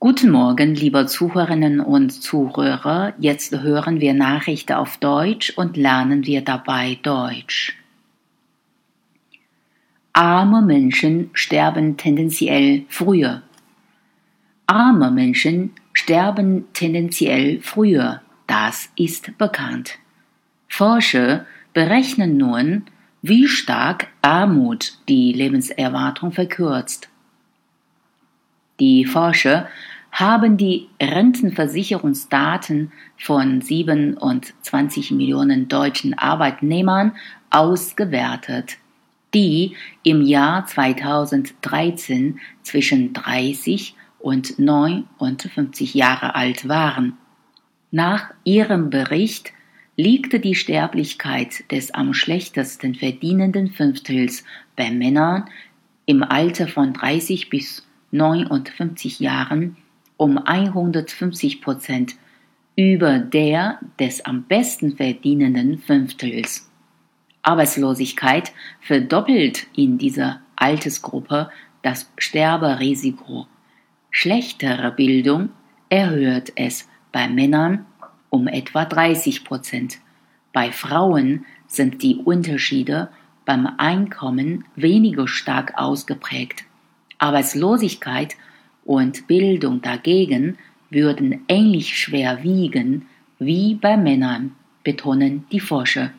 Guten Morgen, liebe Zuhörerinnen und Zuhörer. Jetzt hören wir Nachrichten auf Deutsch und lernen wir dabei Deutsch. Arme Menschen sterben tendenziell früher. Arme Menschen sterben tendenziell früher. Das ist bekannt. Forscher berechnen nun, wie stark Armut die Lebenserwartung verkürzt. Die Forscher haben die Rentenversicherungsdaten von 27 Millionen deutschen Arbeitnehmern ausgewertet, die im Jahr 2013 zwischen 30 und 59 Jahre alt waren. Nach ihrem Bericht liegt die Sterblichkeit des am schlechtesten verdienenden Fünftels bei Männern im Alter von 30 bis 59 Jahren um 150 Prozent über der des am besten verdienenden Fünftels. Arbeitslosigkeit verdoppelt in dieser Altersgruppe das Sterberisiko. Schlechtere Bildung erhöht es bei Männern um etwa 30 Prozent. Bei Frauen sind die Unterschiede beim Einkommen weniger stark ausgeprägt. Arbeitslosigkeit und Bildung dagegen würden ähnlich schwer wiegen wie bei Männern, betonen die Forscher.